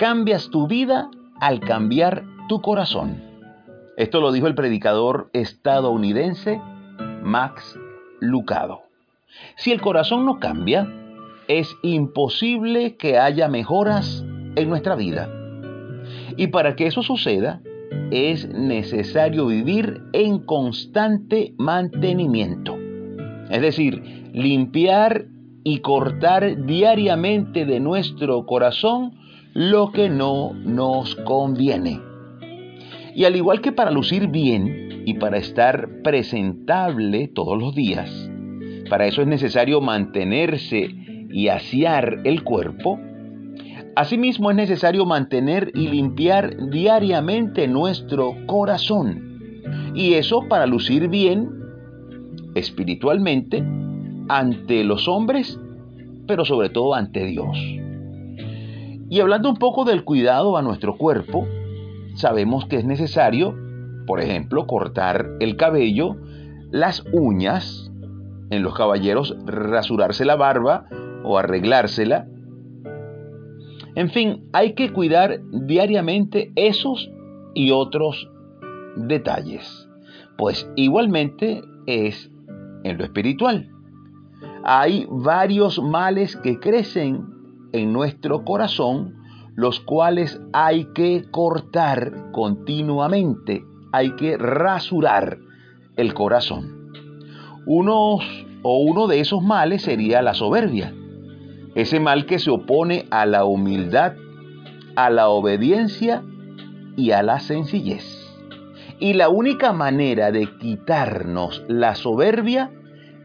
cambias tu vida al cambiar tu corazón. Esto lo dijo el predicador estadounidense Max Lucado. Si el corazón no cambia, es imposible que haya mejoras en nuestra vida. Y para que eso suceda, es necesario vivir en constante mantenimiento. Es decir, limpiar y cortar diariamente de nuestro corazón lo que no nos conviene. Y al igual que para lucir bien y para estar presentable todos los días, para eso es necesario mantenerse y asear el cuerpo, asimismo es necesario mantener y limpiar diariamente nuestro corazón. Y eso para lucir bien espiritualmente ante los hombres, pero sobre todo ante Dios. Y hablando un poco del cuidado a nuestro cuerpo, sabemos que es necesario, por ejemplo, cortar el cabello, las uñas, en los caballeros rasurarse la barba o arreglársela. En fin, hay que cuidar diariamente esos y otros detalles, pues igualmente es en lo espiritual. Hay varios males que crecen en nuestro corazón, los cuales hay que cortar continuamente, hay que rasurar el corazón. Unos o uno de esos males sería la soberbia, ese mal que se opone a la humildad, a la obediencia y a la sencillez. Y la única manera de quitarnos la soberbia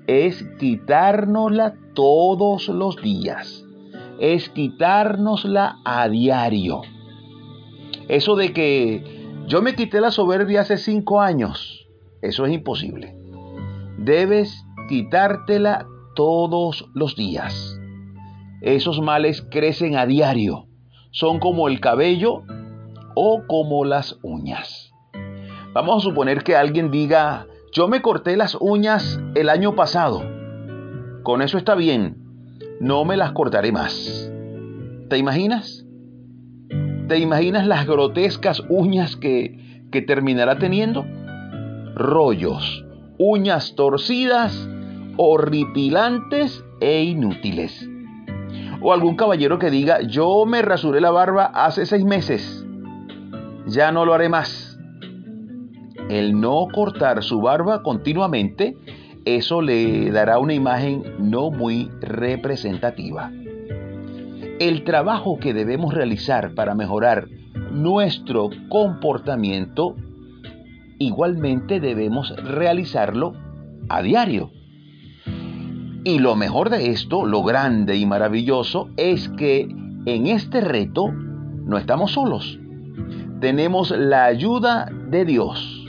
es quitárnosla todos los días es quitárnosla a diario. Eso de que yo me quité la soberbia hace cinco años, eso es imposible. Debes quitártela todos los días. Esos males crecen a diario. Son como el cabello o como las uñas. Vamos a suponer que alguien diga, yo me corté las uñas el año pasado. Con eso está bien, no me las cortaré más. ¿Te imaginas? ¿Te imaginas las grotescas uñas que, que terminará teniendo? Rollos, uñas torcidas, horripilantes e inútiles. O algún caballero que diga, yo me rasuré la barba hace seis meses, ya no lo haré más. El no cortar su barba continuamente eso le dará una imagen no muy representativa. El trabajo que debemos realizar para mejorar nuestro comportamiento, igualmente debemos realizarlo a diario. Y lo mejor de esto, lo grande y maravilloso, es que en este reto no estamos solos. Tenemos la ayuda de Dios.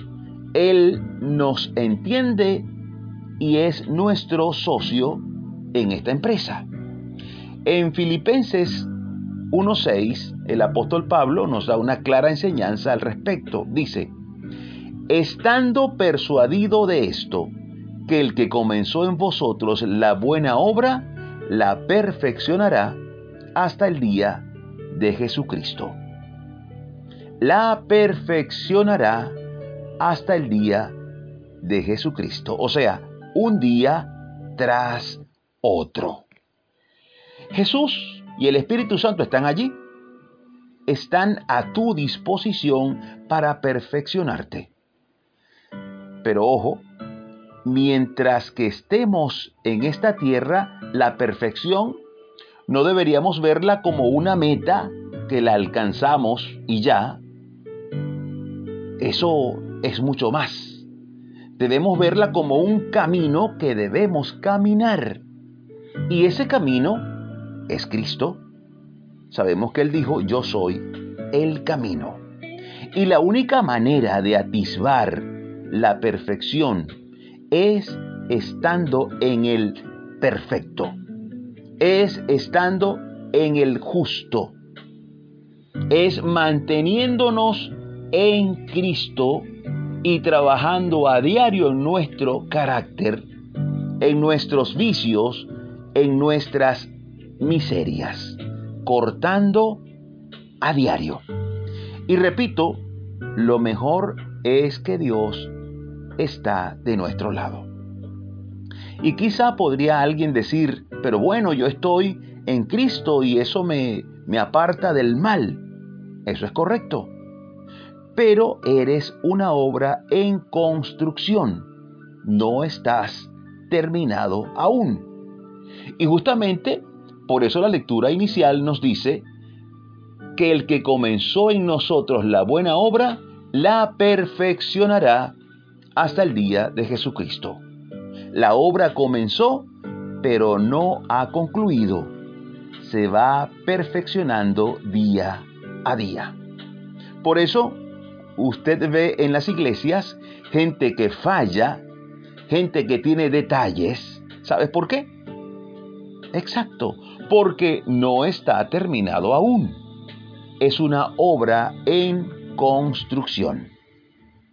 Él nos entiende y es nuestro socio en esta empresa. En Filipenses 1.6, el apóstol Pablo nos da una clara enseñanza al respecto. Dice, estando persuadido de esto, que el que comenzó en vosotros la buena obra, la perfeccionará hasta el día de Jesucristo. La perfeccionará hasta el día de Jesucristo. O sea, un día tras otro. Jesús y el Espíritu Santo están allí. Están a tu disposición para perfeccionarte. Pero ojo, mientras que estemos en esta tierra, la perfección no deberíamos verla como una meta que la alcanzamos y ya. Eso es mucho más debemos verla como un camino que debemos caminar. Y ese camino es Cristo. Sabemos que Él dijo, yo soy el camino. Y la única manera de atisbar la perfección es estando en el perfecto. Es estando en el justo. Es manteniéndonos en Cristo y trabajando a diario en nuestro carácter, en nuestros vicios, en nuestras miserias, cortando a diario. Y repito, lo mejor es que Dios está de nuestro lado. Y quizá podría alguien decir, pero bueno, yo estoy en Cristo y eso me, me aparta del mal. Eso es correcto. Pero eres una obra en construcción. No estás terminado aún. Y justamente por eso la lectura inicial nos dice que el que comenzó en nosotros la buena obra, la perfeccionará hasta el día de Jesucristo. La obra comenzó, pero no ha concluido. Se va perfeccionando día a día. Por eso, usted ve en las iglesias gente que falla, gente que tiene detalles. ¿Sabes por qué? Exacto, porque no está terminado aún. Es una obra en construcción.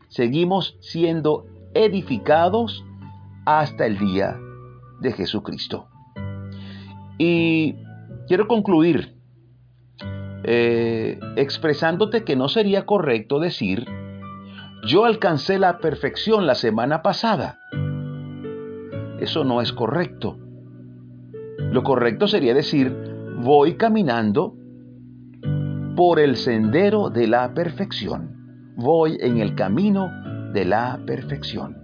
Seguimos siendo edificados hasta el día de Jesucristo. Y quiero concluir eh, expresándote que no sería correcto decir, yo alcancé la perfección la semana pasada. Eso no es correcto. Lo correcto sería decir, voy caminando por el sendero de la perfección. Voy en el camino de la perfección.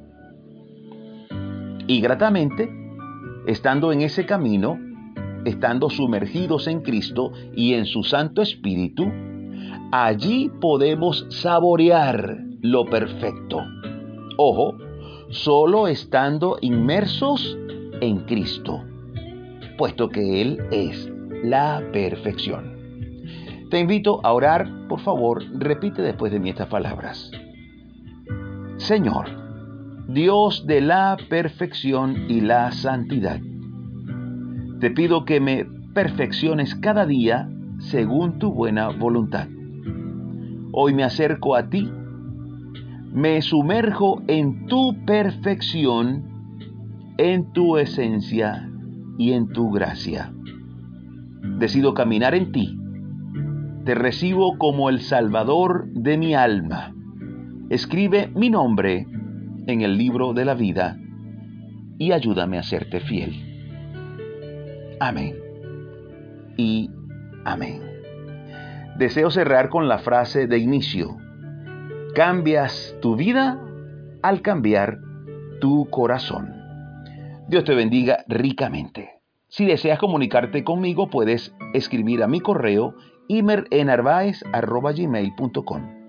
Y gratamente, estando en ese camino, estando sumergidos en Cristo y en su Santo Espíritu, allí podemos saborear lo perfecto. Ojo, solo estando inmersos en Cristo, puesto que Él es la perfección. Te invito a orar, por favor, repite después de mí estas palabras. Señor, Dios de la perfección y la santidad. Te pido que me perfecciones cada día según tu buena voluntad. Hoy me acerco a ti, me sumerjo en tu perfección, en tu esencia y en tu gracia. Decido caminar en ti. Te recibo como el Salvador de mi alma. Escribe mi nombre en el libro de la vida y ayúdame a serte fiel. Amén. Y amén. Deseo cerrar con la frase de inicio. Cambias tu vida al cambiar tu corazón. Dios te bendiga ricamente. Si deseas comunicarte conmigo, puedes escribir a mi correo imerenarvaez.com.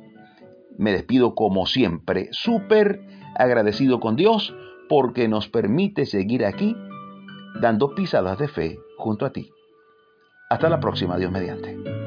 Me despido como siempre, súper agradecido con Dios porque nos permite seguir aquí dando pisadas de fe junto a ti. Hasta la próxima, Dios mediante.